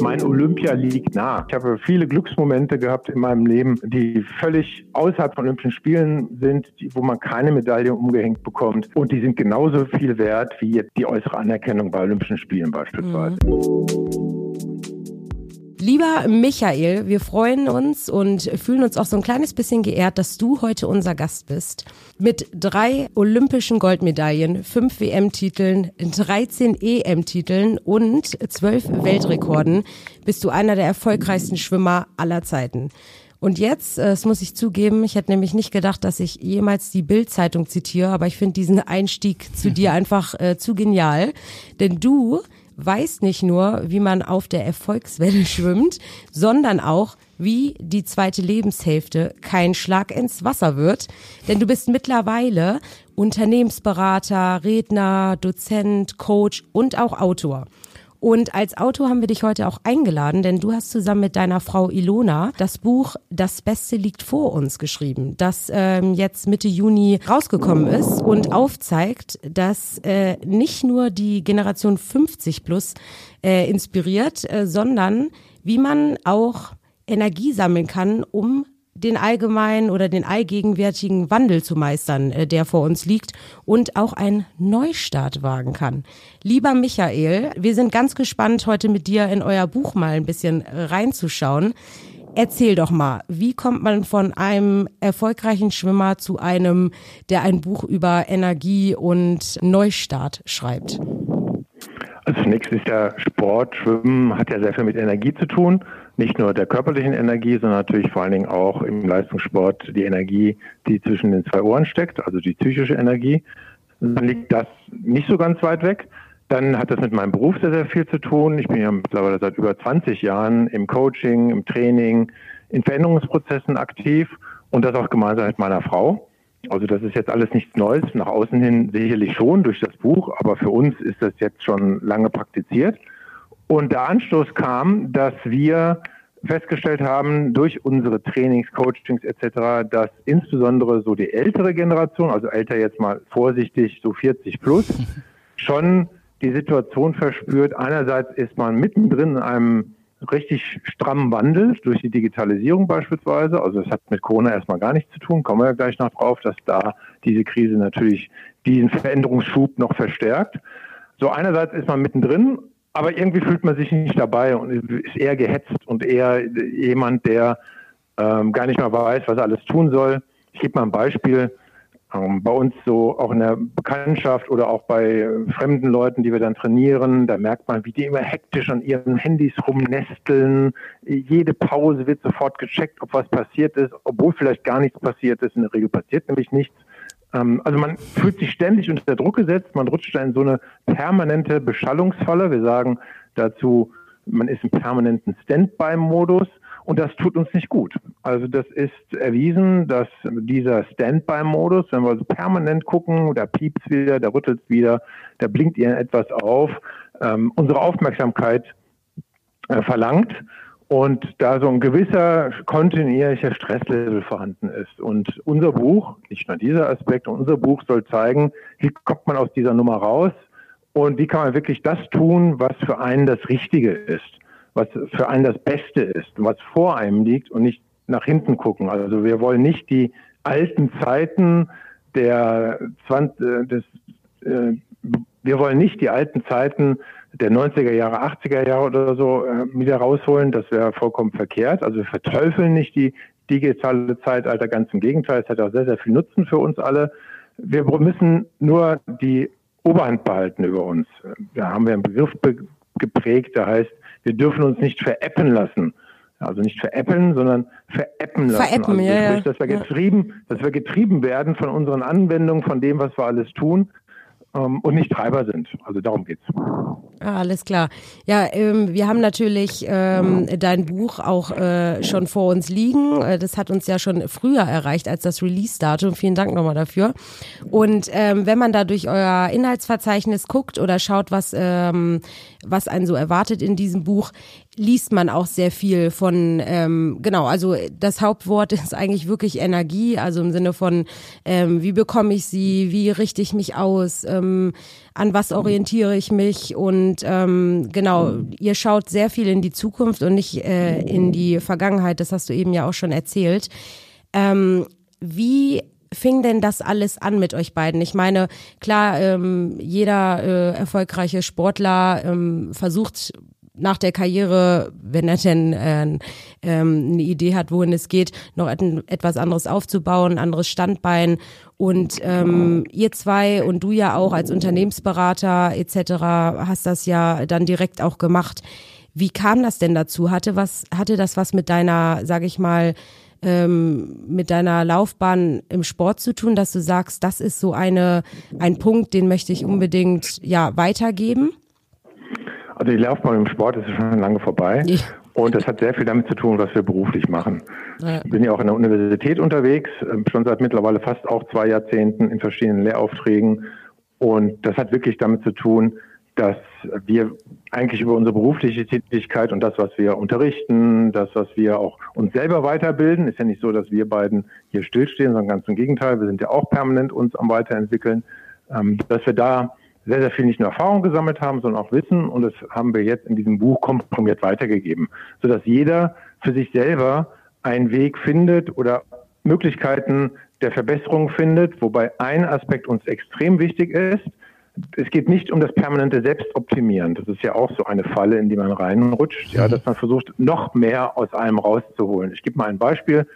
Mein Olympia liegt nah. Ich habe viele Glücksmomente gehabt in meinem Leben, die völlig außerhalb von Olympischen Spielen sind, wo man keine Medaille umgehängt bekommt. Und die sind genauso viel wert wie jetzt die äußere Anerkennung bei Olympischen Spielen beispielsweise. Mhm. Lieber Michael, wir freuen uns und fühlen uns auch so ein kleines bisschen geehrt, dass du heute unser Gast bist. Mit drei olympischen Goldmedaillen, fünf WM-Titeln, 13 EM-Titeln und zwölf Weltrekorden bist du einer der erfolgreichsten Schwimmer aller Zeiten. Und jetzt, äh, das muss ich zugeben, ich hätte nämlich nicht gedacht, dass ich jemals die Bild-Zeitung zitiere, aber ich finde diesen Einstieg zu dir einfach äh, zu genial. Denn du weiß nicht nur, wie man auf der Erfolgswelle schwimmt, sondern auch, wie die zweite Lebenshälfte kein Schlag ins Wasser wird. Denn du bist mittlerweile Unternehmensberater, Redner, Dozent, Coach und auch Autor. Und als Autor haben wir dich heute auch eingeladen, denn du hast zusammen mit deiner Frau Ilona das Buch Das Beste liegt vor uns geschrieben, das ähm, jetzt Mitte Juni rausgekommen ist und aufzeigt, dass äh, nicht nur die Generation 50 plus äh, inspiriert, äh, sondern wie man auch Energie sammeln kann, um den allgemeinen oder den allgegenwärtigen Wandel zu meistern, äh, der vor uns liegt und auch einen Neustart wagen kann. Lieber Michael, wir sind ganz gespannt, heute mit dir in euer Buch mal ein bisschen reinzuschauen. Erzähl doch mal, wie kommt man von einem erfolgreichen Schwimmer zu einem, der ein Buch über Energie und Neustart schreibt? Also zunächst ist ja Sport, Schwimmen hat ja sehr viel mit Energie zu tun nicht nur der körperlichen Energie, sondern natürlich vor allen Dingen auch im Leistungssport die Energie, die zwischen den zwei Ohren steckt, also die psychische Energie. Dann liegt das nicht so ganz weit weg. Dann hat das mit meinem Beruf sehr, sehr viel zu tun. Ich bin ja mittlerweile seit über 20 Jahren im Coaching, im Training, in Veränderungsprozessen aktiv und das auch gemeinsam mit meiner Frau. Also das ist jetzt alles nichts Neues, nach außen hin sicherlich schon durch das Buch, aber für uns ist das jetzt schon lange praktiziert. Und der Anstoß kam, dass wir festgestellt haben durch unsere Trainings, Coachings etc., dass insbesondere so die ältere Generation, also älter jetzt mal vorsichtig, so 40 plus, schon die Situation verspürt. Einerseits ist man mittendrin in einem richtig strammen Wandel durch die Digitalisierung beispielsweise. Also es hat mit Corona erstmal gar nichts zu tun, kommen wir ja gleich noch drauf, dass da diese Krise natürlich diesen Veränderungsschub noch verstärkt. So einerseits ist man mittendrin, aber irgendwie fühlt man sich nicht dabei und ist eher gehetzt und eher jemand, der ähm, gar nicht mehr weiß, was er alles tun soll. Ich gebe mal ein Beispiel. Ähm, bei uns so auch in der Bekanntschaft oder auch bei fremden Leuten, die wir dann trainieren, da merkt man, wie die immer hektisch an ihren Handys rumnesteln. Jede Pause wird sofort gecheckt, ob was passiert ist, obwohl vielleicht gar nichts passiert ist. In der Regel passiert nämlich nichts. Ähm, also man fühlt sich ständig unter Druck gesetzt, man rutscht da in so eine permanente Beschallungsfalle. Wir sagen dazu, man ist im permanenten Standby-Modus und das tut uns nicht gut. Also das ist erwiesen, dass dieser Standby-Modus, wenn wir so permanent gucken, da piept's wieder, da rüttelt's wieder, da blinkt ihr etwas auf, ähm, unsere Aufmerksamkeit äh, verlangt und da so ein gewisser kontinuierlicher Stresslevel vorhanden ist. Und unser Buch, nicht nur dieser Aspekt, unser Buch soll zeigen, wie kommt man aus dieser Nummer raus und wie kann man wirklich das tun, was für einen das Richtige ist, was für einen das Beste ist, was vor einem liegt und nicht nach hinten gucken. Also wir wollen nicht die alten Zeiten der 20, äh, des, äh, wir wollen nicht die alten Zeiten der 90er Jahre, 80er Jahre oder so äh, wieder rausholen. Das wäre vollkommen verkehrt. Also wir verteufeln nicht die digitale Zeitalter, ganz im Gegenteil. Es hat auch sehr, sehr viel Nutzen für uns alle. Wir müssen nur die Oberhand behalten über uns. Da haben wir einen Begriff be geprägt, der heißt, wir dürfen uns nicht veräppen lassen. Also nicht veräppeln, sondern veräppen lassen. Veräppen, also ja, sprich, dass wir getrieben, dass wir getrieben werden von unseren Anwendungen, von dem, was wir alles tun und nicht Treiber sind. Also darum geht's. Ah, alles klar. Ja, ähm, wir haben natürlich ähm, dein Buch auch äh, schon vor uns liegen. Äh, das hat uns ja schon früher erreicht als das Release-Datum. Vielen Dank nochmal dafür. Und ähm, wenn man da durch euer Inhaltsverzeichnis guckt oder schaut, was, ähm, was einen so erwartet in diesem Buch, liest man auch sehr viel von, ähm, genau, also das Hauptwort ist eigentlich wirklich Energie, also im Sinne von, ähm, wie bekomme ich sie, wie richte ich mich aus, ähm, an was orientiere ich mich und ähm, genau, ihr schaut sehr viel in die Zukunft und nicht äh, in die Vergangenheit, das hast du eben ja auch schon erzählt. Ähm, wie fing denn das alles an mit euch beiden? Ich meine, klar, ähm, jeder äh, erfolgreiche Sportler ähm, versucht nach der Karriere, wenn er denn äh, ähm, eine Idee hat, wohin es geht, noch et etwas anderes aufzubauen, anderes Standbein. Und ähm, ihr zwei und du ja auch als Unternehmensberater etc. hast das ja dann direkt auch gemacht. Wie kam das denn dazu? Hatte was, hatte das was mit deiner, sag ich mal, ähm, mit deiner Laufbahn im Sport zu tun, dass du sagst, das ist so eine, ein Punkt, den möchte ich unbedingt ja weitergeben? Also die Laufbahn im Sport ist schon lange vorbei. Ja. Und das hat sehr viel damit zu tun, was wir beruflich machen. Ja. Ich bin ja auch in der Universität unterwegs, ähm, schon seit mittlerweile fast auch zwei Jahrzehnten in verschiedenen Lehraufträgen. Und das hat wirklich damit zu tun, dass wir eigentlich über unsere berufliche Tätigkeit und das, was wir unterrichten, das, was wir auch uns selber weiterbilden, ist ja nicht so, dass wir beiden hier stillstehen, sondern ganz im Gegenteil, wir sind ja auch permanent uns am Weiterentwickeln, ähm, dass wir da sehr, sehr viel nicht nur Erfahrung gesammelt haben, sondern auch Wissen und das haben wir jetzt in diesem Buch komprimiert weitergegeben, sodass jeder für sich selber einen Weg findet oder Möglichkeiten der Verbesserung findet, wobei ein Aspekt uns extrem wichtig ist, es geht nicht um das permanente Selbstoptimieren. Das ist ja auch so eine Falle, in die man reinrutscht, ja, mhm. dass man versucht, noch mehr aus einem rauszuholen. Ich gebe mal ein Beispiel.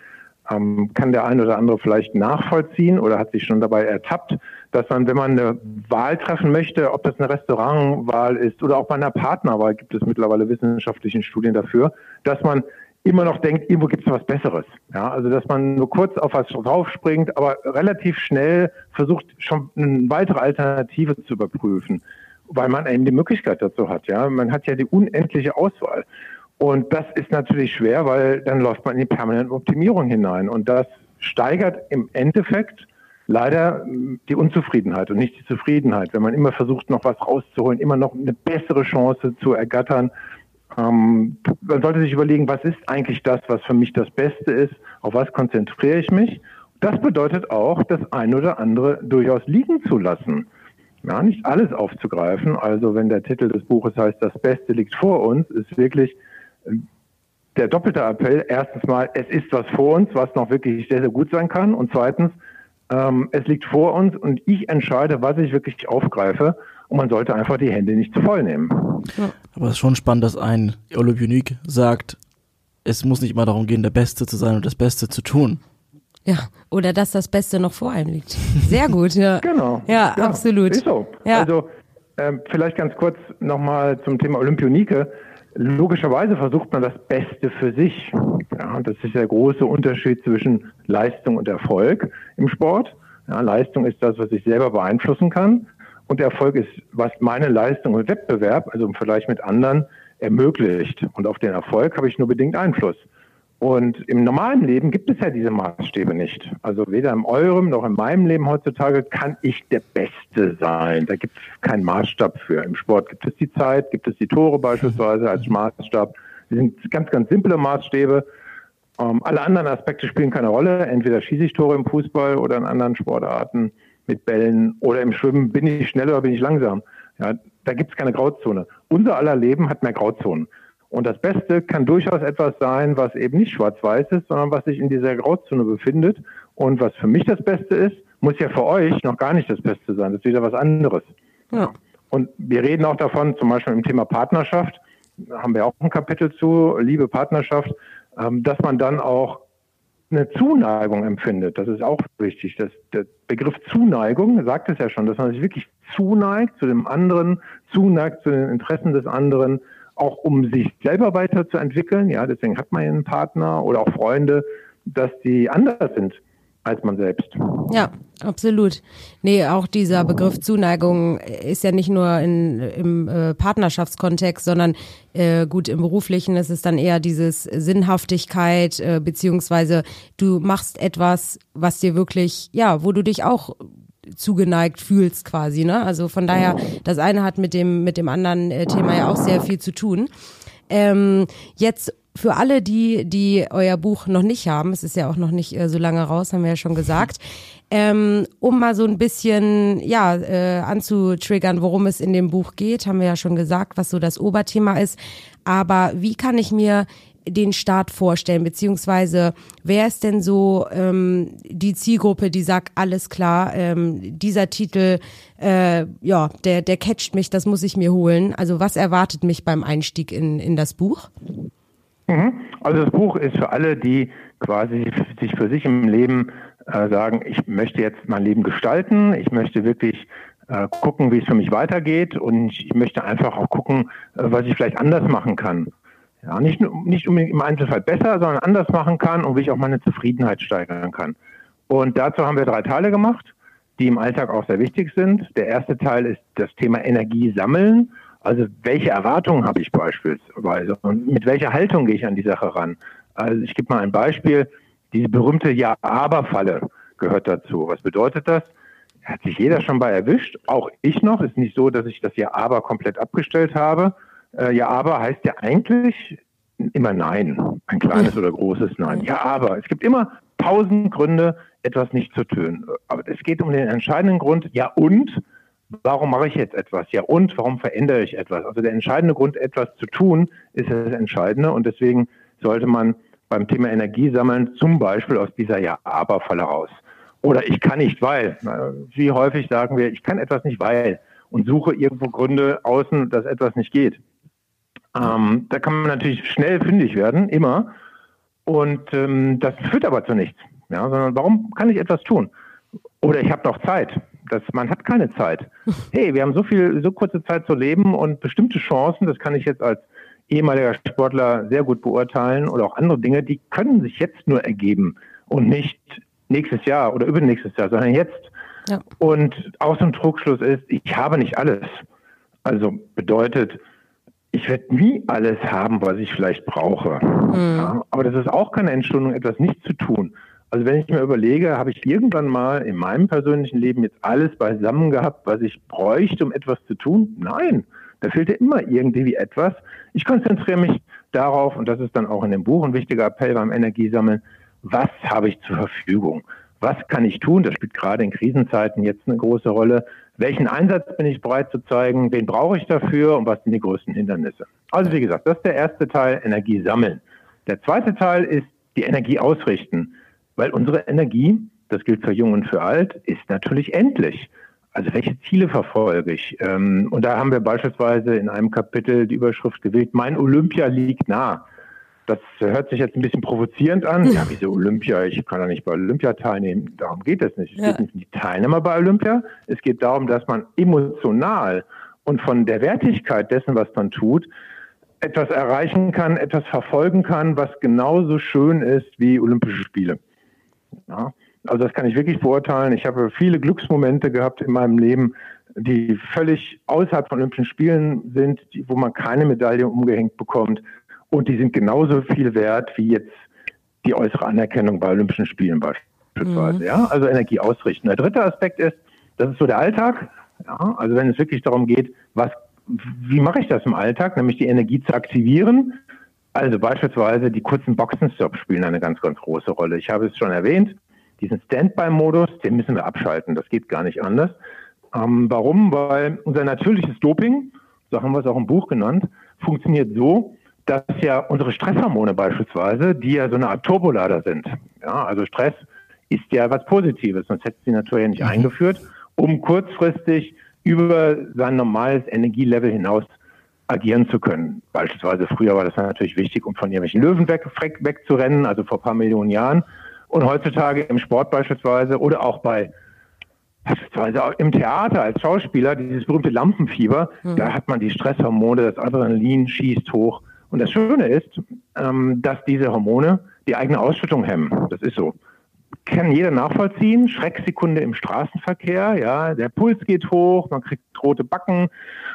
Ähm, kann der eine oder andere vielleicht nachvollziehen oder hat sich schon dabei ertappt, dass man, wenn man eine Wahl treffen möchte, ob das eine Restaurantwahl ist oder auch bei einer Partnerwahl, gibt es mittlerweile wissenschaftliche Studien dafür, dass man immer noch denkt, irgendwo gibt es was Besseres. Ja, also dass man nur kurz auf was draufspringt, aber relativ schnell versucht, schon eine weitere Alternative zu überprüfen, weil man eben die Möglichkeit dazu hat. Ja, man hat ja die unendliche Auswahl. Und das ist natürlich schwer, weil dann läuft man in die permanente Optimierung hinein. Und das steigert im Endeffekt leider die Unzufriedenheit und nicht die Zufriedenheit. Wenn man immer versucht, noch was rauszuholen, immer noch eine bessere Chance zu ergattern, ähm, man sollte sich überlegen, was ist eigentlich das, was für mich das Beste ist, auf was konzentriere ich mich. Das bedeutet auch, das ein oder andere durchaus liegen zu lassen. Ja, nicht alles aufzugreifen. Also wenn der Titel des Buches heißt, das Beste liegt vor uns, ist wirklich äh, der doppelte Appell. Erstens mal, es ist was vor uns, was noch wirklich sehr, sehr gut sein kann. Und zweitens, ähm, es liegt vor uns und ich entscheide, was ich wirklich aufgreife. Und man sollte einfach die Hände nicht zu voll nehmen. Ja. Aber es ist schon spannend, dass ein Olympionik sagt, es muss nicht immer darum gehen, der Beste zu sein und das Beste zu tun. Ja, oder dass das Beste noch vor einem liegt. Sehr gut, ja. genau. Ja, ja, absolut. Ist so. Ja. Also ähm, vielleicht ganz kurz nochmal zum Thema Olympionike. Logischerweise versucht man das Beste für sich. Ja, das ist der große Unterschied zwischen Leistung und Erfolg im Sport. Ja, Leistung ist das, was ich selber beeinflussen kann. Und Erfolg ist, was meine Leistung und Wettbewerb, also im Vergleich mit anderen, ermöglicht. Und auf den Erfolg habe ich nur bedingt Einfluss. Und im normalen Leben gibt es ja diese Maßstäbe nicht. Also weder in eurem noch in meinem Leben heutzutage kann ich der Beste sein. Da gibt es keinen Maßstab für. Im Sport gibt es die Zeit, gibt es die Tore beispielsweise als Maßstab. Die sind ganz, ganz simple Maßstäbe. Ähm, alle anderen Aspekte spielen keine Rolle. Entweder schieße ich Tore im Fußball oder in anderen Sportarten mit Bällen oder im Schwimmen bin ich schnell oder bin ich langsam. Ja, da gibt es keine Grauzone. Unser aller Leben hat mehr Grauzonen. Und das Beste kann durchaus etwas sein, was eben nicht schwarz-weiß ist, sondern was sich in dieser Grauzone befindet. Und was für mich das Beste ist, muss ja für euch noch gar nicht das Beste sein. Das ist wieder was anderes. Ja. Und wir reden auch davon, zum Beispiel im Thema Partnerschaft, da haben wir auch ein Kapitel zu, Liebe, Partnerschaft, ähm, dass man dann auch eine Zuneigung empfindet. Das ist auch wichtig. Das, der Begriff Zuneigung sagt es ja schon, dass man sich wirklich zuneigt zu dem anderen, zuneigt zu den Interessen des anderen, auch um sich selber weiterzuentwickeln. Ja, deswegen hat man einen Partner oder auch Freunde, dass die anders sind als man selbst. Ja, absolut. Nee, auch dieser Begriff Zuneigung ist ja nicht nur in, im äh, Partnerschaftskontext, sondern äh, gut im beruflichen ist es dann eher dieses Sinnhaftigkeit, äh, beziehungsweise du machst etwas, was dir wirklich, ja, wo du dich auch zugeneigt fühlst quasi, ne? Also von daher, das eine hat mit dem, mit dem anderen äh, Thema ja auch sehr viel zu tun. Ähm, jetzt für alle, die, die euer Buch noch nicht haben, es ist ja auch noch nicht äh, so lange raus, haben wir ja schon gesagt, ähm, um mal so ein bisschen ja äh, anzutriggern, worum es in dem Buch geht, haben wir ja schon gesagt, was so das Oberthema ist. Aber wie kann ich mir den Staat vorstellen, beziehungsweise wer ist denn so ähm, die Zielgruppe, die sagt, alles klar, ähm, dieser Titel, äh, ja, der, der catcht mich, das muss ich mir holen. Also was erwartet mich beim Einstieg in, in das Buch? Mhm. Also das Buch ist für alle, die quasi sich für sich im Leben äh, sagen, ich möchte jetzt mein Leben gestalten, ich möchte wirklich äh, gucken, wie es für mich weitergeht und ich möchte einfach auch gucken, äh, was ich vielleicht anders machen kann. Ja, nicht, nicht unbedingt im Einzelfall besser, sondern anders machen kann und wie ich auch meine Zufriedenheit steigern kann. Und dazu haben wir drei Teile gemacht, die im Alltag auch sehr wichtig sind. Der erste Teil ist das Thema Energie sammeln. Also welche Erwartungen habe ich beispielsweise und mit welcher Haltung gehe ich an die Sache ran? Also ich gebe mal ein Beispiel. Diese berühmte Ja-Aber-Falle gehört dazu. Was bedeutet das? Hat sich jeder schon bei erwischt, auch ich noch. Ist nicht so, dass ich das Ja-Aber komplett abgestellt habe. Äh, Ja-Aber heißt ja eigentlich immer Nein. Ein kleines oder großes Nein. Ja, aber es gibt immer tausend Gründe, etwas nicht zu tun. Aber es geht um den entscheidenden Grund, ja und, warum mache ich jetzt etwas? Ja und, warum verändere ich etwas? Also der entscheidende Grund, etwas zu tun, ist das Entscheidende und deswegen sollte man beim Thema Energie sammeln, zum Beispiel aus dieser Ja-Aber-Falle raus. Oder ich kann nicht, weil. Wie häufig sagen wir, ich kann etwas nicht, weil und suche irgendwo Gründe außen, dass etwas nicht geht. Ähm, da kann man natürlich schnell fündig werden, immer. Und ähm, das führt aber zu nichts. Ja, sondern warum kann ich etwas tun? Oder ich habe noch Zeit. Das, man hat keine Zeit. Hey, wir haben so viel, so kurze Zeit zu leben und bestimmte Chancen, das kann ich jetzt als ehemaliger Sportler sehr gut beurteilen oder auch andere Dinge, die können sich jetzt nur ergeben und nicht nächstes Jahr oder übernächstes Jahr, sondern jetzt. Ja. Und auch so ein Trugschluss ist, ich habe nicht alles. Also bedeutet, ich werde nie alles haben, was ich vielleicht brauche. Mhm. Ja, aber das ist auch keine Entschuldigung, etwas nicht zu tun. Also wenn ich mir überlege, habe ich irgendwann mal in meinem persönlichen Leben jetzt alles beisammen gehabt, was ich bräuchte, um etwas zu tun? Nein, da fehlt ja immer irgendwie etwas. Ich konzentriere mich darauf, und das ist dann auch in dem Buch ein wichtiger Appell beim Energiesammeln, was habe ich zur Verfügung? Was kann ich tun? Das spielt gerade in Krisenzeiten jetzt eine große Rolle. Welchen Einsatz bin ich bereit zu zeigen? Wen brauche ich dafür? Und was sind die größten Hindernisse? Also wie gesagt, das ist der erste Teil, Energie sammeln. Der zweite Teil ist die Energie ausrichten, weil unsere Energie, das gilt für Jung und für Alt, ist natürlich endlich. Also welche Ziele verfolge ich? Ähm, und da haben wir beispielsweise in einem Kapitel die Überschrift gewählt, mein Olympia liegt nah. Das hört sich jetzt ein bisschen provozierend an. Ja, wieso Olympia? Ich kann doch nicht bei Olympia teilnehmen. Darum geht es nicht. Es ja. geht nicht um die Teilnehmer bei Olympia. Es geht darum, dass man emotional und von der Wertigkeit dessen, was man tut, etwas erreichen kann, etwas verfolgen kann, was genauso schön ist wie Olympische Spiele. Ja, also das kann ich wirklich beurteilen. Ich habe viele Glücksmomente gehabt in meinem Leben, die völlig außerhalb von Olympischen Spielen sind, die, wo man keine Medaille umgehängt bekommt. Und die sind genauso viel wert wie jetzt die äußere Anerkennung bei Olympischen Spielen beispielsweise. Mhm. Ja, also Energie ausrichten. Der dritte Aspekt ist, das ist so der Alltag. Ja, also wenn es wirklich darum geht, was, wie mache ich das im Alltag, nämlich die Energie zu aktivieren. Also beispielsweise die kurzen Boxenstops spielen eine ganz, ganz große Rolle. Ich habe es schon erwähnt, diesen Standby-Modus, den müssen wir abschalten. Das geht gar nicht anders. Ähm, warum? Weil unser natürliches Doping, so haben wir es auch im Buch genannt, funktioniert so, dass ja unsere Stresshormone beispielsweise, die ja so eine Art Turbolader sind. Ja, also Stress ist ja was Positives, sonst hätte sie Natur ja nicht mhm. eingeführt, um kurzfristig über sein normales Energielevel hinaus agieren zu können. Beispielsweise früher war das natürlich wichtig, um von irgendwelchen Löwen weg, wegzurennen, also vor ein paar Millionen Jahren. Und heutzutage im Sport beispielsweise oder auch bei beispielsweise auch im Theater als Schauspieler, dieses berühmte Lampenfieber, mhm. da hat man die Stresshormone, das Adrenalin schießt hoch. Und das Schöne ist, ähm, dass diese Hormone die eigene Ausschüttung hemmen. Das ist so. Kann jeder nachvollziehen. Schrecksekunde im Straßenverkehr, ja, der Puls geht hoch, man kriegt rote Backen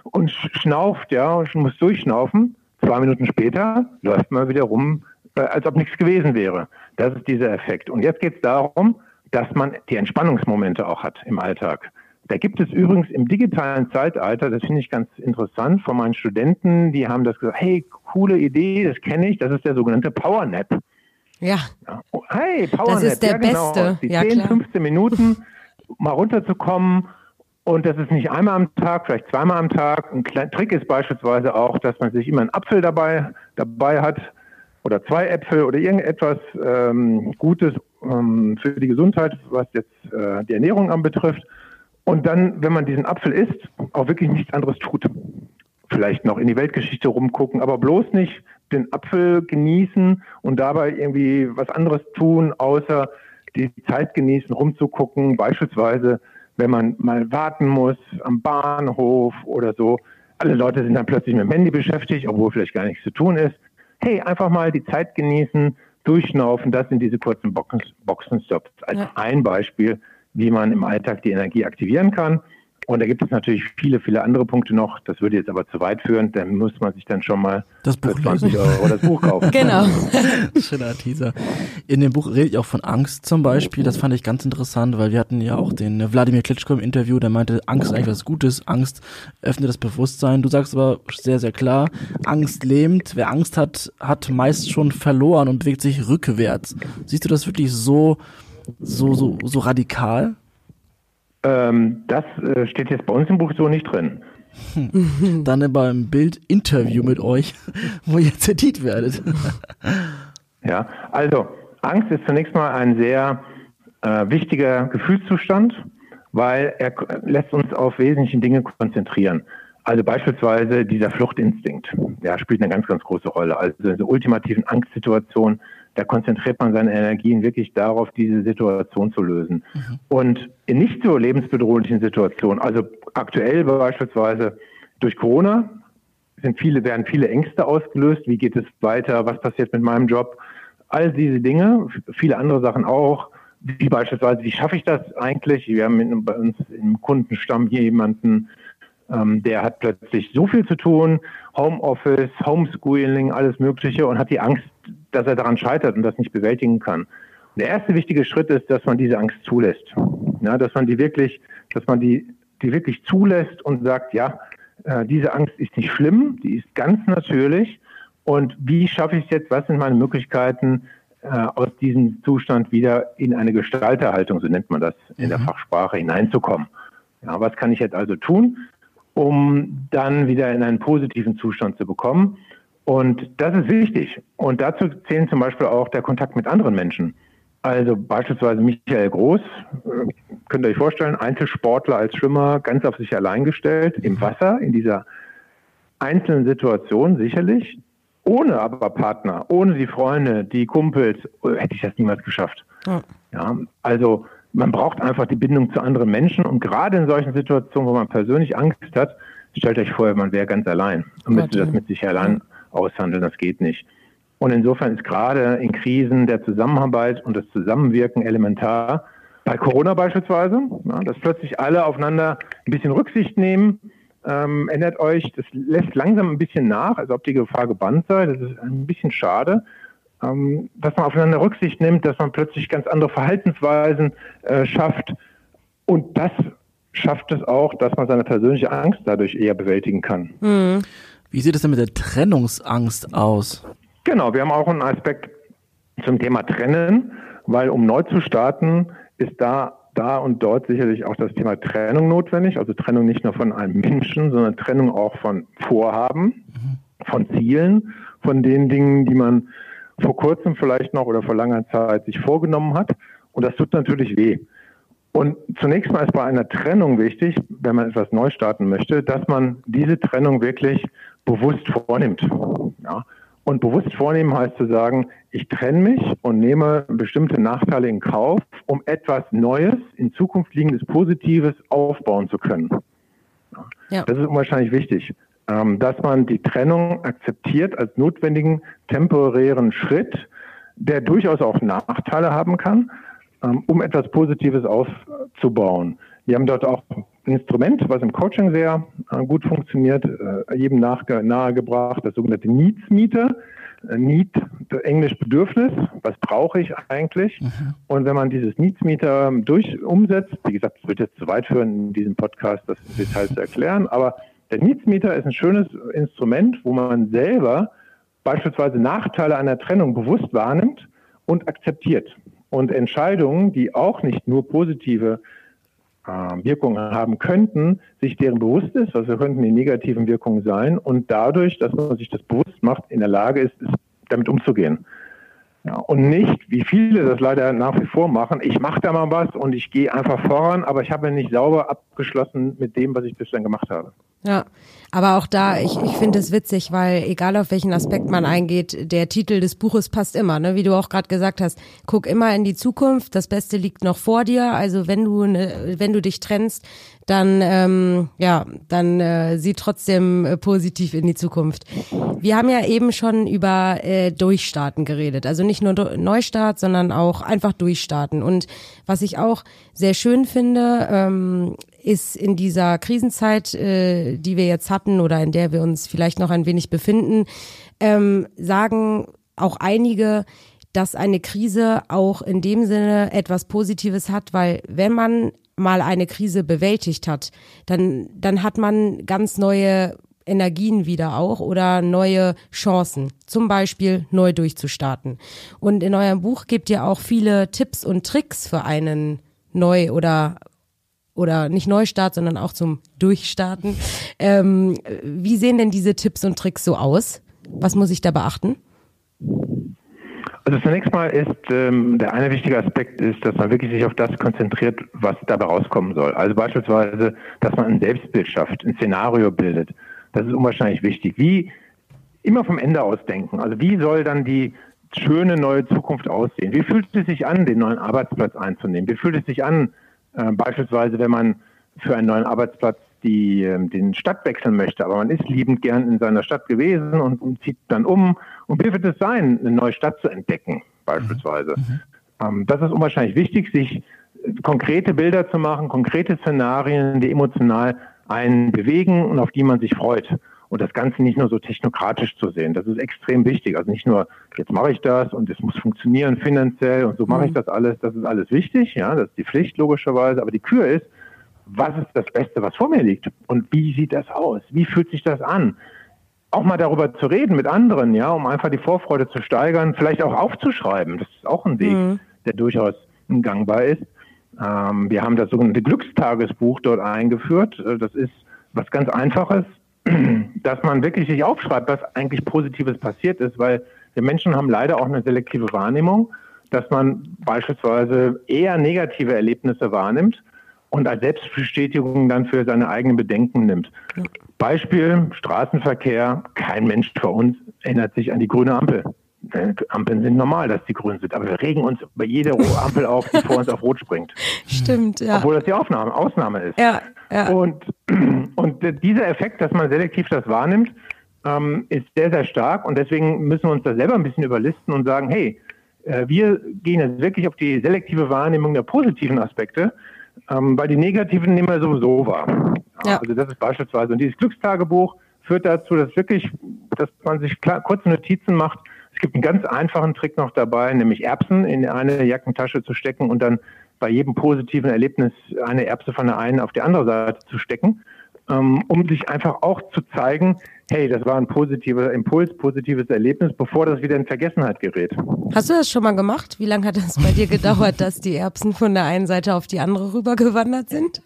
und schnauft, ja, und muss durchschnaufen. Zwei Minuten später läuft man wieder rum, äh, als ob nichts gewesen wäre. Das ist dieser Effekt. Und jetzt geht es darum, dass man die Entspannungsmomente auch hat im Alltag. Da gibt es übrigens im digitalen Zeitalter, das finde ich ganz interessant, von meinen Studenten, die haben das gesagt, hey, coole Idee, das kenne ich, das ist der sogenannte Power Nap. Ja. ja. Oh, hey, Power Das ist der ja, genau. Beste. Die Ja, 10, klar. 15 Minuten mal runterzukommen und das ist nicht einmal am Tag, vielleicht zweimal am Tag. Ein kleiner Trick ist beispielsweise auch, dass man sich immer einen Apfel dabei, dabei hat oder zwei Äpfel oder irgendetwas ähm, Gutes ähm, für die Gesundheit, was jetzt äh, die Ernährung anbetrifft. Und dann, wenn man diesen Apfel isst, auch wirklich nichts anderes tut. Vielleicht noch in die Weltgeschichte rumgucken, aber bloß nicht den Apfel genießen und dabei irgendwie was anderes tun, außer die Zeit genießen, rumzugucken. Beispielsweise, wenn man mal warten muss am Bahnhof oder so. Alle Leute sind dann plötzlich mit dem Handy beschäftigt, obwohl vielleicht gar nichts zu tun ist. Hey, einfach mal die Zeit genießen, durchschnaufen. Das sind diese kurzen Boxen, Boxenstops. Als Ja. ein Beispiel, wie man im Alltag die Energie aktivieren kann. Und da gibt es natürlich viele, viele andere Punkte noch. Das würde jetzt aber zu weit führen. Dann muss man sich dann schon mal Das für Buch 20 lesen. Euro das Buch kaufen. Genau. Schöner Teaser. In dem Buch rede ich auch von Angst zum Beispiel. Das fand ich ganz interessant, weil wir hatten ja auch den Wladimir Klitschko im Interview, der meinte, Angst ist eigentlich was Gutes. Angst öffnet das Bewusstsein. Du sagst aber sehr, sehr klar, Angst lähmt. Wer Angst hat, hat meist schon verloren und bewegt sich rückwärts. Siehst du das wirklich so, so, so, so radikal? Ähm, das äh, steht jetzt bei uns im Buch so nicht drin. Dann beim Bild Interview mit euch, wo ihr zitiert werdet. Ja, also Angst ist zunächst mal ein sehr äh, wichtiger Gefühlszustand, weil er lässt uns auf wesentliche Dinge konzentrieren. Also beispielsweise dieser Fluchtinstinkt, der spielt eine ganz, ganz große Rolle. Also in so ultimativen Angstsituationen, da konzentriert man seine Energien wirklich darauf, diese Situation zu lösen. Und in nicht so lebensbedrohlichen Situationen, also aktuell beispielsweise durch Corona, sind viele, werden viele Ängste ausgelöst. Wie geht es weiter? Was passiert mit meinem Job? All diese Dinge, viele andere Sachen auch, wie beispielsweise, wie schaffe ich das eigentlich? Wir haben in, bei uns im Kundenstamm hier jemanden, ähm, der hat plötzlich so viel zu tun, Homeoffice, Homeschooling, alles Mögliche und hat die Angst, dass er daran scheitert und das nicht bewältigen kann. Und der erste wichtige Schritt ist, dass man diese Angst zulässt. Ja, dass man die wirklich, dass man die, die wirklich zulässt und sagt, ja, äh, diese Angst ist nicht schlimm, die ist ganz natürlich. Und wie schaffe ich es jetzt? Was sind meine Möglichkeiten, äh, aus diesem Zustand wieder in eine Gestalterhaltung, so nennt man das in der Fachsprache, hineinzukommen? Ja, was kann ich jetzt also tun, um dann wieder in einen positiven Zustand zu bekommen? Und das ist wichtig. Und dazu zählen zum Beispiel auch der Kontakt mit anderen Menschen. Also beispielsweise Michael Groß, äh, könnt ihr euch vorstellen, Einzelsportler als Schwimmer, ganz auf sich allein gestellt, im Wasser, in dieser einzelnen Situation sicherlich, ohne aber Partner, ohne die Freunde, die Kumpels, äh, hätte ich das niemals geschafft. Ja. Ja, also man braucht einfach die Bindung zu anderen Menschen und gerade in solchen Situationen, wo man persönlich Angst hat, stellt euch vor, man wäre ganz allein und müsste das mit sich allein aushandeln, das geht nicht. Und insofern ist gerade in Krisen der Zusammenarbeit und das Zusammenwirken elementar. Bei Corona beispielsweise, ja, dass plötzlich alle aufeinander ein bisschen Rücksicht nehmen. Ähm, ändert euch, das lässt langsam ein bisschen nach, als ob die Gefahr gebannt sei. Das ist ein bisschen schade, ähm, dass man aufeinander Rücksicht nimmt, dass man plötzlich ganz andere Verhaltensweisen äh, schafft. Und das schafft es auch, dass man seine persönliche Angst dadurch eher bewältigen kann. Wie sieht es denn mit der Trennungsangst aus? Genau, wir haben auch einen Aspekt zum Thema Trennen, weil um neu zu starten, ist da, da und dort sicherlich auch das Thema Trennung notwendig. Also Trennung nicht nur von einem Menschen, sondern Trennung auch von Vorhaben, von Zielen, von den Dingen, die man vor kurzem vielleicht noch oder vor langer Zeit sich vorgenommen hat. Und das tut natürlich weh. Und zunächst mal ist bei einer Trennung wichtig, wenn man etwas neu starten möchte, dass man diese Trennung wirklich bewusst vornimmt. Ja. Und bewusst vornehmen heißt zu sagen, ich trenne mich und nehme bestimmte Nachteile in Kauf, um etwas Neues, in Zukunft liegendes Positives aufbauen zu können. Ja. Das ist unwahrscheinlich wichtig, dass man die Trennung akzeptiert als notwendigen temporären Schritt, der durchaus auch Nachteile haben kann, ähm, um etwas Positives aufzubauen. Wir haben dort auch Instrument, was im Coaching sehr äh, gut funktioniert, äh, jedem nahegebracht, das sogenannte Needs-Meter. Äh, Need, Englisch Bedürfnis, was brauche ich eigentlich? Mhm. Und wenn man dieses Needs-Meter durch umsetzt, wie gesagt, es wird jetzt zu weit führen, in diesem Podcast das Detail zu erklären, aber der Needs-Meter ist ein schönes Instrument, wo man selber beispielsweise Nachteile einer Trennung bewusst wahrnimmt und akzeptiert. Und Entscheidungen, die auch nicht nur positive äh, Wirkungen haben könnten, sich deren bewusst ist, was könnten die negativen Wirkungen sein und dadurch, dass man sich das bewusst macht, in der Lage ist, damit umzugehen. Ja, und nicht, wie viele das leider nach wie vor machen, ich mache da mal was und ich gehe einfach voran, aber ich habe nicht sauber abgeschlossen mit dem, was ich bislang gemacht habe. Ja, aber auch da, ich, ich finde es witzig, weil egal auf welchen Aspekt man eingeht, der Titel des Buches passt immer, ne? wie du auch gerade gesagt hast. Guck immer in die Zukunft, das Beste liegt noch vor dir. Also wenn du, ne, wenn du dich trennst, dann ähm, ja, dann äh, sieh trotzdem äh, positiv in die Zukunft. Wir haben ja eben schon über äh, Durchstarten geredet, also nicht nur Neustart, sondern auch einfach Durchstarten. Und was ich auch sehr schön finde, ähm, ist in dieser Krisenzeit, äh, die wir jetzt hatten oder in der wir uns vielleicht noch ein wenig befinden, ähm, sagen auch einige, dass eine Krise auch in dem Sinne etwas Positives hat, weil wenn man mal eine Krise bewältigt hat, dann, dann hat man ganz neue Energien wieder auch oder neue Chancen, zum Beispiel neu durchzustarten. Und in eurem Buch gebt ihr auch viele Tipps und Tricks für einen neu oder oder nicht Neustart, sondern auch zum Durchstarten. Ähm, wie sehen denn diese Tipps und Tricks so aus? Was muss ich da beachten? Also zunächst mal ist ähm, der eine wichtige Aspekt ist, dass man wirklich sich auf das konzentriert, was dabei rauskommen soll. Also beispielsweise, dass man ein Selbstbild schafft, ein Szenario bildet. Das ist unwahrscheinlich wichtig. Wie immer vom Ende aus denken. Also wie soll dann die schöne neue Zukunft aussehen? Wie fühlt es sich an, den neuen Arbeitsplatz einzunehmen? Wie fühlt es sich an, beispielsweise, wenn man für einen neuen Arbeitsplatz die, äh, den Stadt wechseln möchte, aber man ist liebend gern in seiner Stadt gewesen und, und zieht dann um. Und wie wird es sein, eine neue Stadt zu entdecken, beispielsweise? Mhm. Ähm, das ist unwahrscheinlich wichtig, sich konkrete Bilder zu machen, konkrete Szenarien, die emotional einen bewegen und auf die man sich freut. Und das Ganze nicht nur so technokratisch zu sehen. Das ist extrem wichtig. Also nicht nur, jetzt mache ich das und es muss funktionieren finanziell und so mache ich mhm. das alles. Das ist alles wichtig. Ja, das ist die Pflicht logischerweise. Aber die Kür ist, was ist das Beste, was vor mir liegt? Und wie sieht das aus? Wie fühlt sich das an? Auch mal darüber zu reden mit anderen, ja, um einfach die Vorfreude zu steigern, vielleicht auch aufzuschreiben. Das ist auch ein Weg, mhm. der durchaus gangbar ist. Ähm, wir haben das sogenannte Glückstagesbuch dort eingeführt. Äh, das ist was ganz Einfaches dass man wirklich sich aufschreibt, was eigentlich Positives passiert ist, weil wir Menschen haben leider auch eine selektive Wahrnehmung, dass man beispielsweise eher negative Erlebnisse wahrnimmt und als Selbstbestätigung dann für seine eigenen Bedenken nimmt. Beispiel Straßenverkehr, kein Mensch vor uns erinnert sich an die grüne Ampel. Ampeln sind normal, dass die grün sind, aber wir regen uns bei jeder Ampel auf, die vor uns auf Rot springt. Stimmt, ja. Obwohl das die Aufnahme, Ausnahme ist. Ja, ja. Und, und dieser Effekt, dass man selektiv das wahrnimmt, ähm, ist sehr, sehr stark und deswegen müssen wir uns da selber ein bisschen überlisten und sagen, hey, äh, wir gehen jetzt wirklich auf die selektive Wahrnehmung der positiven Aspekte, ähm, weil die negativen nehmen wir sowieso wahr. Ja. Also das ist beispielsweise, und dieses Glückstagebuch führt dazu, dass wirklich, dass man sich klar, kurze Notizen macht, es gibt einen ganz einfachen Trick noch dabei, nämlich Erbsen in eine Jackentasche zu stecken und dann bei jedem positiven Erlebnis eine Erbse von der einen auf die andere Seite zu stecken, ähm, um sich einfach auch zu zeigen, hey, das war ein positiver Impuls, positives Erlebnis, bevor das wieder in Vergessenheit gerät. Hast du das schon mal gemacht? Wie lange hat das bei dir gedauert, dass die Erbsen von der einen Seite auf die andere rübergewandert sind?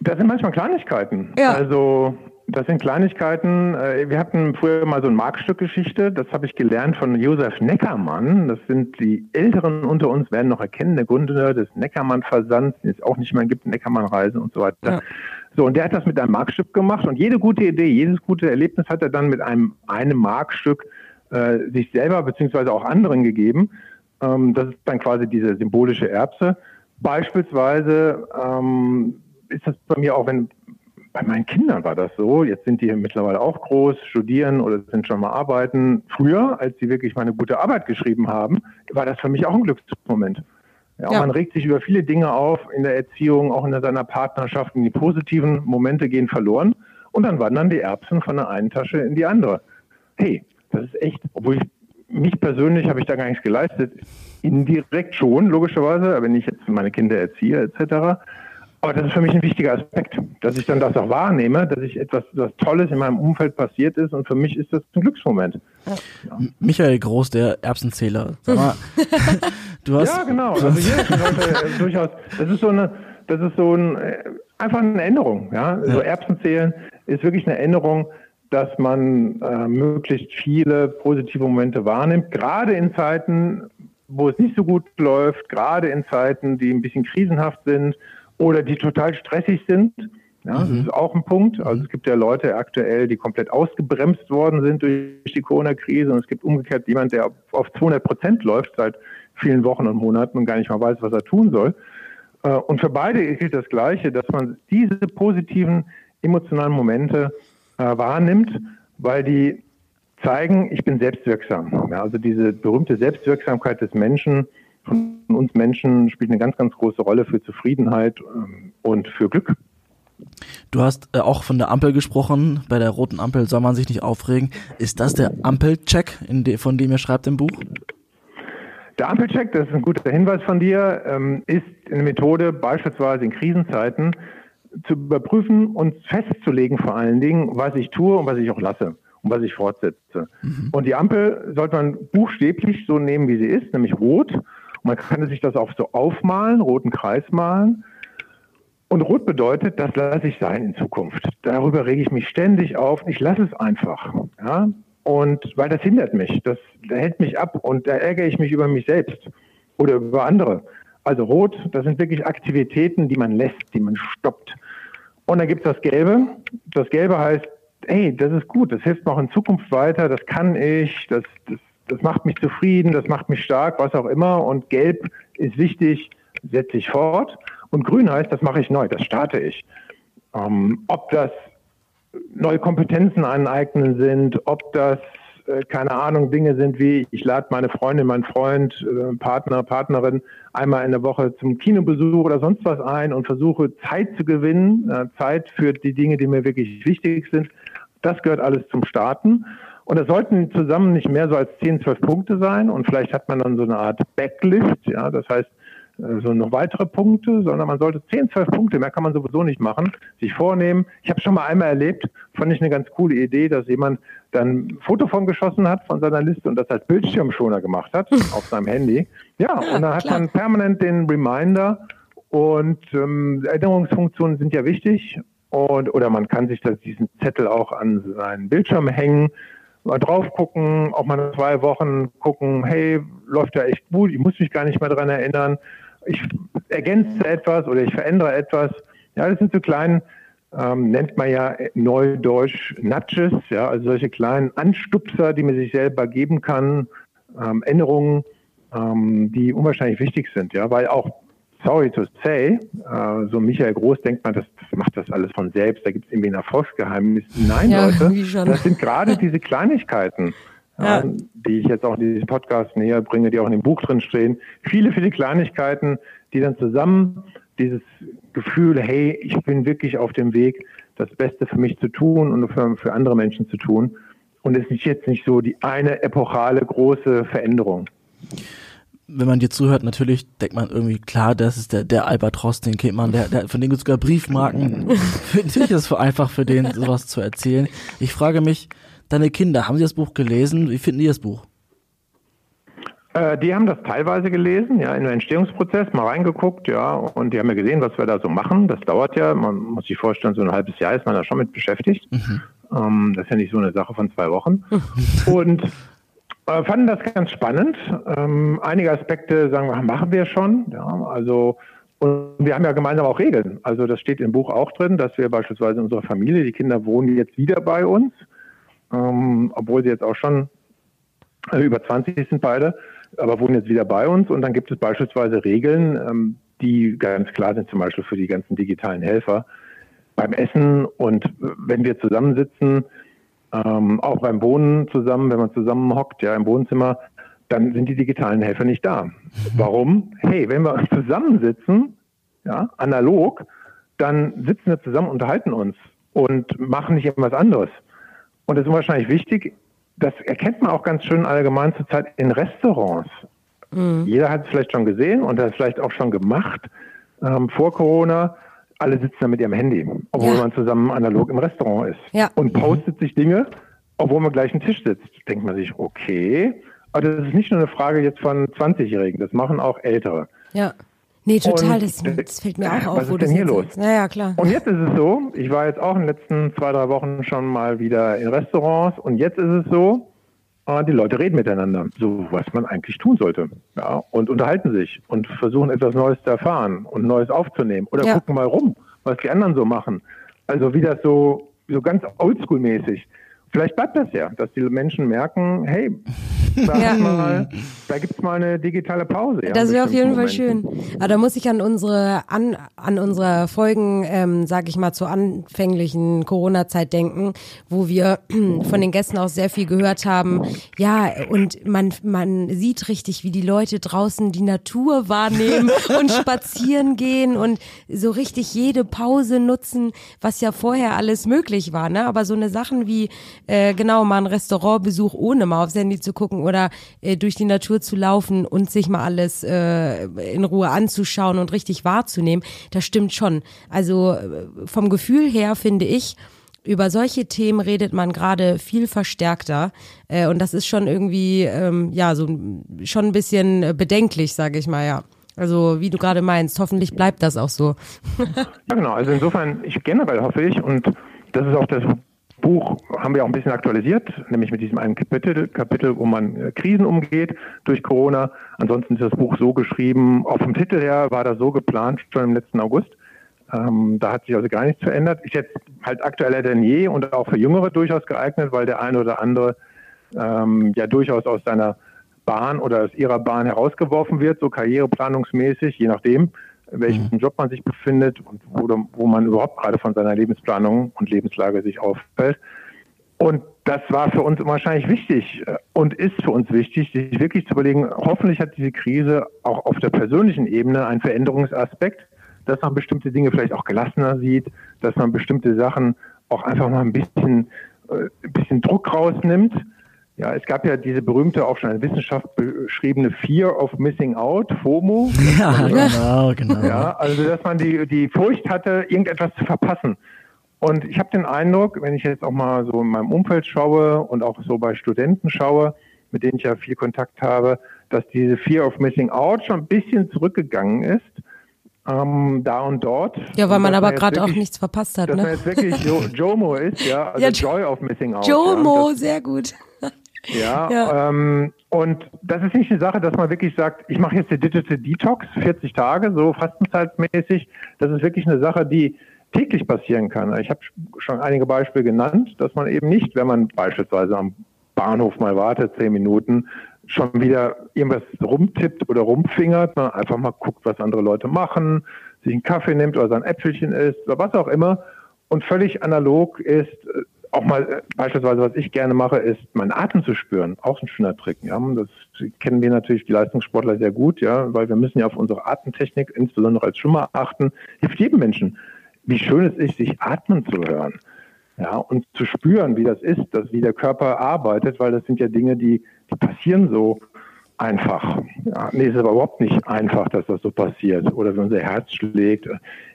das sind manchmal Kleinigkeiten. Ja. Also das sind Kleinigkeiten. Äh, wir hatten früher mal so ein Markstückgeschichte. Das habe ich gelernt von Josef Neckermann. Das sind die Älteren unter uns, werden noch erkennen, der Gründer des Neckermann-Versands, den es auch nicht mehr gibt, Neckermann-Reisen und so weiter. Ja. So, und der hat das mit einem Markstück gemacht und jede gute Idee, jedes gute Erlebnis hat er dann mit einem, einem Markstück äh, sich selber beziehungsweise auch anderen gegeben. Ähm, das ist dann quasi diese symbolische Erbse. Beispielsweise ähm, ist das bei mir auch, wenn bei meinen Kindern war das so. Jetzt sind die mittlerweile auch groß, studieren oder sind schon mal arbeiten. Früher, als sie wirklich mal eine gute Arbeit geschrieben haben, war das für mich auch ein Glücksmoment. Ja, ja. Man regt sich über viele Dinge auf in der Erziehung, auch in seiner Partnerschaft. Und die positiven Momente gehen verloren und dann wandern die Erbsen von der einen Tasche in die andere. Hey, das ist echt, obwohl ich mich persönlich habe ich da gar nichts geleistet. Indirekt schon, logischerweise, wenn ich jetzt meine Kinder erziehe etc. Aber das ist für mich ein wichtiger Aspekt, dass ich dann das auch wahrnehme, dass ich etwas, was Tolles in meinem Umfeld passiert ist und für mich ist das ein Glücksmoment. Ja. Michael Groß, der Erbsenzähler. Sag mal, du hast. Ja, genau. Also hier ist durchaus, das ist so eine, das ist so ein, äh, einfach eine Änderung. Ja? ja. So Erbsenzählen ist wirklich eine Änderung, dass man äh, möglichst viele positive Momente wahrnimmt, gerade in Zeiten, wo es nicht so gut läuft, gerade in Zeiten, die ein bisschen krisenhaft sind oder die total stressig sind. Ja, mhm. Das ist auch ein Punkt. Also es gibt ja Leute aktuell, die komplett ausgebremst worden sind durch die Corona-Krise und es gibt umgekehrt jemand, der auf 200 Prozent läuft seit vielen Wochen und Monaten und gar nicht mal weiß, was er tun soll. Äh, und für beide gilt das Gleiche, dass man diese positiven emotionalen Momente äh, wahrnimmt, weil die zeigen, ich bin selbstwirksam. Ja, also diese berühmte Selbstwirksamkeit des Menschen von uns Menschen spielt eine ganz, ganz große Rolle für Zufriedenheit ähm, und für Glück. Du hast äh, auch von der Ampel gesprochen. Bei der roten Ampel soll man sich nicht aufregen. Ist das der Ampelcheck, de, von dem ihr schreibt im Buch? Der Ampelcheck, das ist ein guter Hinweis von dir, ähm, ist eine Methode, beispielsweise in Krisenzeiten zu überprüfen und festzulegen vor allen Dingen, was ich tue und was ich auch lasse und was ich fortsetze. Mhm. Und die Ampel sollte man buchstäblich so nehmen, wie sie ist, nämlich rot. Man kann sich das auch so aufmalen, roten Kreis malen. Und rot bedeutet, das lasse ich sein in Zukunft. Darüber rege ich mich ständig auf. Ich lasse es einfach. Ja? Und weil das hindert mich, das hält mich ab und da ärgere ich mich über mich selbst oder über andere. Also rot, das sind wirklich Aktivitäten, die man lässt, die man stoppt. Und dann gibt es das Gelbe. Das Gelbe heißt, hey, das ist gut, das hilft mir auch in Zukunft weiter, das kann ich, das, das das macht mich zufrieden, das macht mich stark, was auch immer. Und gelb ist wichtig, setze ich fort. Und grün heißt, das mache ich neu, das starte ich. Ähm, ob das neue Kompetenzen aneignen sind, ob das, äh, keine Ahnung, Dinge sind wie, ich lade meine Freundin, meinen Freund, äh, Partner, Partnerin einmal in der Woche zum Kinobesuch oder sonst was ein und versuche Zeit zu gewinnen, äh, Zeit für die Dinge, die mir wirklich wichtig sind. Das gehört alles zum Starten. Und es sollten zusammen nicht mehr so als 10, 12 Punkte sein. Und vielleicht hat man dann so eine Art Backlist, ja, das heißt, äh, so noch weitere Punkte, sondern man sollte 10, 12 Punkte, mehr kann man sowieso nicht machen, sich vornehmen. Ich habe schon mal einmal erlebt, fand ich eine ganz coole Idee, dass jemand dann ein Foto von geschossen hat von seiner Liste und das als Bildschirmschoner gemacht hat auf seinem Handy. Ja, und dann hat Klar. man permanent den Reminder und ähm, Erinnerungsfunktionen sind ja wichtig und oder man kann sich das, diesen Zettel auch an seinen Bildschirm hängen mal drauf gucken, auch mal zwei Wochen gucken, hey, läuft ja echt gut, ich muss mich gar nicht mehr dran erinnern, ich ergänze etwas oder ich verändere etwas. Ja, das sind so kleine, ähm, nennt man ja neudeutsch Nudges, ja, also solche kleinen Anstupser, die man sich selber geben kann, ähm, Änderungen, ähm, die unwahrscheinlich wichtig sind, ja, weil auch sorry to say, äh, so Michael Groß denkt man, das, das macht das alles von selbst, da gibt es irgendwie ein Erfolgsgeheimnis. Nein, ja, Leute, das sind gerade diese Kleinigkeiten, ja. äh, die ich jetzt auch in diesem Podcast näher bringe, die auch in dem Buch drin stehen. Viele, viele Kleinigkeiten, die dann zusammen dieses Gefühl, hey, ich bin wirklich auf dem Weg, das Beste für mich zu tun und für, für andere Menschen zu tun. Und es ist jetzt nicht so die eine epochale große Veränderung wenn man dir zuhört, natürlich denkt man irgendwie, klar, das ist der, der Albatros, den kennt man, der, der, von dem gibt sogar Briefmarken. natürlich ist es einfach für den, sowas zu erzählen. Ich frage mich, deine Kinder, haben sie das Buch gelesen? Wie finden die das Buch? Äh, die haben das teilweise gelesen, ja, in den Entstehungsprozess mal reingeguckt, ja, und die haben ja gesehen, was wir da so machen. Das dauert ja, man muss sich vorstellen, so ein halbes Jahr ist man da schon mit beschäftigt. Mhm. Ähm, das ist ja nicht so eine Sache von zwei Wochen. und äh, fanden das ganz spannend. Ähm, einige Aspekte, sagen wir, machen wir schon. Ja, also und wir haben ja gemeinsam auch Regeln. Also das steht im Buch auch drin, dass wir beispielsweise in unserer Familie, die Kinder wohnen jetzt wieder bei uns, ähm, obwohl sie jetzt auch schon äh, über 20 sind beide, aber wohnen jetzt wieder bei uns. Und dann gibt es beispielsweise Regeln, ähm, die ganz klar sind, zum Beispiel für die ganzen digitalen Helfer beim Essen. Und wenn wir zusammensitzen, ähm, auch beim Wohnen zusammen, wenn man zusammen hockt, ja, im Wohnzimmer, dann sind die digitalen Helfer nicht da. Warum? Hey, wenn wir zusammensitzen, ja, analog, dann sitzen wir zusammen, unterhalten uns und machen nicht irgendwas anderes. Und das ist wahrscheinlich wichtig, das erkennt man auch ganz schön allgemein zurzeit in Restaurants. Mhm. Jeder hat es vielleicht schon gesehen und hat es vielleicht auch schon gemacht ähm, vor Corona. Alle sitzen da mit ihrem Handy, obwohl ja. man zusammen analog im Restaurant ist. Ja. Und postet mhm. sich Dinge, obwohl man gleich am Tisch sitzt. Denkt man sich, okay, aber das ist nicht nur eine Frage jetzt von 20-Jährigen, das machen auch Ältere. Ja. Nee, total, das, das, fällt mir auch auf. Was ist denn hier los? Ja, ja, klar. Und jetzt ist es so, ich war jetzt auch in den letzten zwei, drei Wochen schon mal wieder in Restaurants und jetzt ist es so, die Leute reden miteinander, so was man eigentlich tun sollte. Ja, und unterhalten sich und versuchen etwas Neues zu erfahren und Neues aufzunehmen. Oder ja. gucken mal rum, was die anderen so machen. Also wie das so, so ganz oldschool-mäßig. Vielleicht bleibt das ja, dass die Menschen merken, hey, sag ja. mal, da gibt's mal eine digitale Pause. Ja, das wäre auf jeden Fall schön. Aber da muss ich an unsere an, an unsere Folgen, ähm, sage ich mal, zur anfänglichen Corona-Zeit denken, wo wir von den Gästen auch sehr viel gehört haben. Ja, und man man sieht richtig, wie die Leute draußen die Natur wahrnehmen und spazieren gehen und so richtig jede Pause nutzen, was ja vorher alles möglich war. Ne? Aber so eine Sachen wie äh, genau mal ein Restaurantbesuch ohne mal aufs Handy zu gucken oder äh, durch die Natur zu laufen und sich mal alles äh, in Ruhe anzuschauen und richtig wahrzunehmen, das stimmt schon. Also äh, vom Gefühl her finde ich, über solche Themen redet man gerade viel verstärkter äh, und das ist schon irgendwie ähm, ja so schon ein bisschen bedenklich, sage ich mal ja. Also wie du gerade meinst, hoffentlich bleibt das auch so. ja genau, also insofern ich generell hoffe ich und das ist auch das Buch haben wir auch ein bisschen aktualisiert, nämlich mit diesem einen Kapitel, Kapitel wo man äh, Krisen umgeht durch Corona. Ansonsten ist das Buch so geschrieben, auch vom Titel her war das so geplant, schon im letzten August. Ähm, da hat sich also gar nichts verändert. Ist jetzt halt aktueller denn je und auch für Jüngere durchaus geeignet, weil der eine oder andere ähm, ja durchaus aus seiner Bahn oder aus ihrer Bahn herausgeworfen wird, so karriereplanungsmäßig, je nachdem in welchem mhm. Job man sich befindet und wo, wo man überhaupt gerade von seiner Lebensplanung und Lebenslage sich auffällt. Und das war für uns wahrscheinlich wichtig äh, und ist für uns wichtig, sich wirklich zu überlegen, hoffentlich hat diese Krise auch auf der persönlichen Ebene einen Veränderungsaspekt, dass man bestimmte Dinge vielleicht auch gelassener sieht, dass man bestimmte Sachen auch einfach mal ein bisschen, äh, ein bisschen Druck rausnimmt ja, es gab ja diese berühmte, auch schon in der Wissenschaft beschriebene Fear of Missing Out, FOMO. Ja, genau, genau. Ja, also dass man die, die Furcht hatte, irgendetwas zu verpassen. Und ich habe den Eindruck, wenn ich jetzt auch mal so in meinem Umfeld schaue und auch so bei Studenten schaue, mit denen ich ja viel Kontakt habe, dass diese Fear of Missing Out schon ein bisschen zurückgegangen ist. Ähm, da und dort. Ja, weil man aber gerade auch nichts verpasst hat. Dass ne? man jetzt wirklich jo Jomo ist, ja, also ja, Joy of Missing Out. Jomo, ja, sehr gut. Ja, ja. Ähm, und das ist nicht eine Sache, dass man wirklich sagt, ich mache jetzt die Digital Detox, 40 Tage, so fastenzeitmäßig. Das ist wirklich eine Sache, die täglich passieren kann. Ich habe schon einige Beispiele genannt, dass man eben nicht, wenn man beispielsweise am Bahnhof mal wartet, zehn Minuten, schon wieder irgendwas rumtippt oder rumfingert, sondern einfach mal guckt, was andere Leute machen, sich einen Kaffee nimmt oder sein Äpfelchen isst oder was auch immer und völlig analog ist, auch mal äh, beispielsweise, was ich gerne mache, ist, meinen Atem zu spüren. Auch ein schöner Trick. Ja, das kennen wir natürlich die Leistungssportler sehr gut, ja, weil wir müssen ja auf unsere Atemtechnik, insbesondere als Schwimmer, achten. Hilft jedem Menschen. Wie schön es ist, sich atmen zu hören. Ja, und zu spüren, wie das ist, dass, wie der Körper arbeitet, weil das sind ja Dinge, die, die passieren so einfach. Ja, nee, es ist aber überhaupt nicht einfach, dass das so passiert oder wie unser Herz schlägt.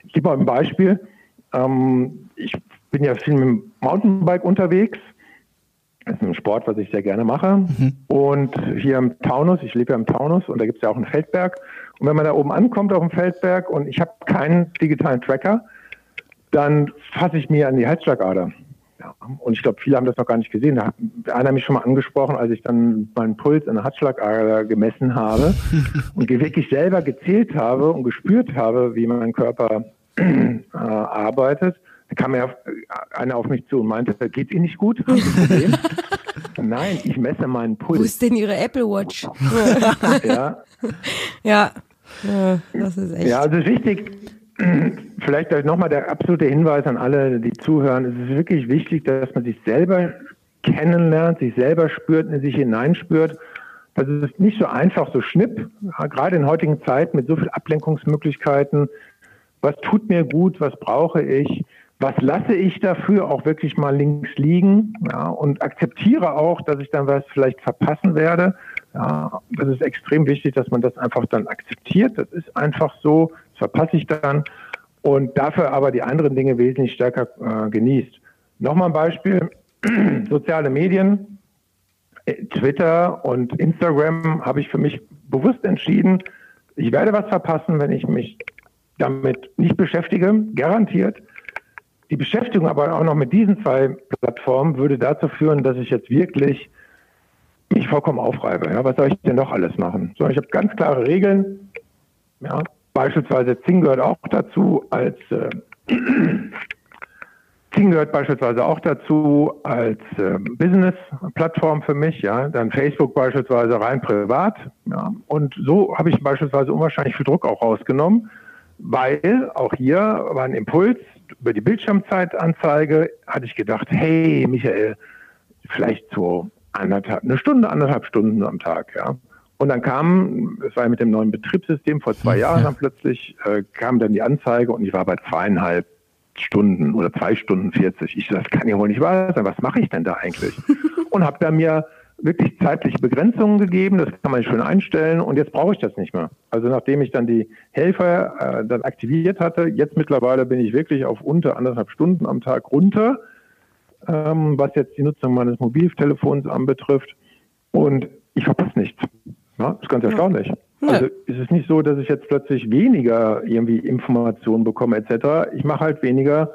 Ich gebe mal ein Beispiel. Ähm, ich bin ja viel mit dem Mountainbike unterwegs. Das ist ein Sport, was ich sehr gerne mache. Mhm. Und hier im Taunus, ich lebe ja im Taunus und da gibt es ja auch einen Feldberg. Und wenn man da oben ankommt auf dem Feldberg und ich habe keinen digitalen Tracker, dann fasse ich mir an die Halsschlagader. Ja, und ich glaube, viele haben das noch gar nicht gesehen. Da hat einer mich schon mal angesprochen, als ich dann meinen Puls an der Halsschlagader gemessen habe und wirklich selber gezählt habe und gespürt habe, wie mein Körper äh, arbeitet. Da kam ja einer auf mich zu und meinte, geht Ihnen nicht gut? Nein, ich messe meinen Puls. Wo ist denn Ihre Apple Watch? ja. ja. Ja, das ist echt. Ja, also ist wichtig, vielleicht nochmal der absolute Hinweis an alle, die zuhören. Es ist wirklich wichtig, dass man sich selber kennenlernt, sich selber spürt, in sich hineinspürt, Das ist nicht so einfach, so schnipp, gerade in heutigen Zeiten mit so vielen Ablenkungsmöglichkeiten. Was tut mir gut? Was brauche ich? Was lasse ich dafür auch wirklich mal links liegen? Ja, und akzeptiere auch, dass ich dann was vielleicht verpassen werde. Ja, das ist extrem wichtig, dass man das einfach dann akzeptiert. Das ist einfach so, das verpasse ich dann und dafür aber die anderen Dinge wesentlich stärker äh, genießt. Nochmal ein Beispiel, soziale Medien, äh, Twitter und Instagram habe ich für mich bewusst entschieden, ich werde was verpassen, wenn ich mich damit nicht beschäftige, garantiert. Die Beschäftigung aber auch noch mit diesen zwei Plattformen würde dazu führen, dass ich jetzt wirklich mich vollkommen aufreibe. Ja, was soll ich denn noch alles machen? So, ich habe ganz klare Regeln. Ja, beispielsweise Zing gehört auch dazu als äh, Zing gehört beispielsweise auch dazu als äh, Business-Plattform für mich, ja, dann Facebook beispielsweise rein privat, ja, und so habe ich beispielsweise unwahrscheinlich viel Druck auch rausgenommen, weil auch hier war ein Impuls über die Bildschirmzeitanzeige, hatte ich gedacht, hey Michael, vielleicht so anderthalb, eine Stunde, anderthalb Stunden am Tag, ja. Und dann kam, es war ja mit dem neuen Betriebssystem vor zwei Jahren dann plötzlich, äh, kam dann die Anzeige und ich war bei zweieinhalb Stunden oder zwei Stunden 40. Ich das kann ja wohl nicht wahr sein. Was mache ich denn da eigentlich? und habe da mir wirklich zeitliche Begrenzungen gegeben. Das kann man schön einstellen und jetzt brauche ich das nicht mehr. Also nachdem ich dann die Helfer äh, dann aktiviert hatte, jetzt mittlerweile bin ich wirklich auf unter anderthalb Stunden am Tag runter ähm, was jetzt die Nutzung meines Mobiltelefons anbetrifft. Und ich verpasse nichts. Ja, das ist ganz erstaunlich. Ja. Also ist es nicht so, dass ich jetzt plötzlich weniger irgendwie Informationen bekomme etc. Ich mache halt weniger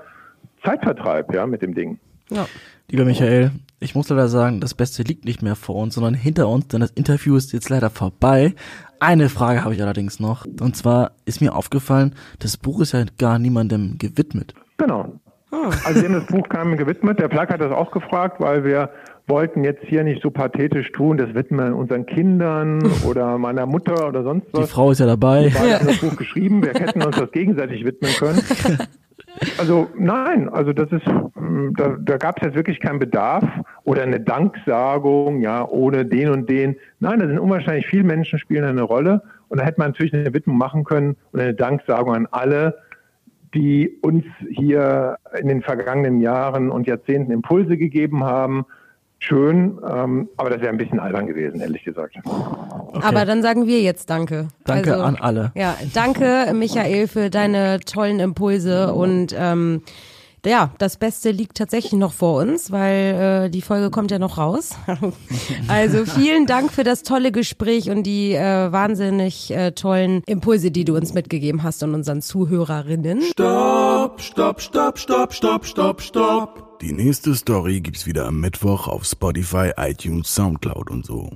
Zeitvertreib ja, mit dem Ding. Ja. Lieber Michael, ich muss leider sagen, das Beste liegt nicht mehr vor uns, sondern hinter uns, denn das Interview ist jetzt leider vorbei. Eine Frage habe ich allerdings noch. Und zwar ist mir aufgefallen, das Buch ist ja gar niemandem gewidmet. Genau. Ah. Also dem das Buch kam gewidmet. Der Plak hat das auch gefragt, weil wir wollten jetzt hier nicht so pathetisch tun, das widmen unseren Kindern oder meiner Mutter oder sonst was. Die Frau ist ja dabei. Wir haben das Buch geschrieben, wir hätten uns das gegenseitig widmen können. Also nein, also das ist, da, da gab es jetzt wirklich keinen Bedarf oder eine Danksagung, ja, ohne den und den. Nein, da sind unwahrscheinlich viele Menschen spielen eine Rolle und da hätte man natürlich eine Widmung machen können und eine Danksagung an alle, die uns hier in den vergangenen Jahren und Jahrzehnten Impulse gegeben haben. Schön, ähm, aber das wäre ein bisschen albern gewesen, ehrlich gesagt. Okay. Aber dann sagen wir jetzt Danke. Danke also, an alle. Ja, danke Michael für deine tollen Impulse und ähm, ja, das Beste liegt tatsächlich noch vor uns, weil äh, die Folge kommt ja noch raus. also vielen Dank für das tolle Gespräch und die äh, wahnsinnig äh, tollen Impulse, die du uns mitgegeben hast und unseren Zuhörerinnen. Stopp, stopp, stopp, stopp, stopp, stopp, stopp. Die nächste Story gibt's wieder am Mittwoch auf Spotify, iTunes, Soundcloud und so.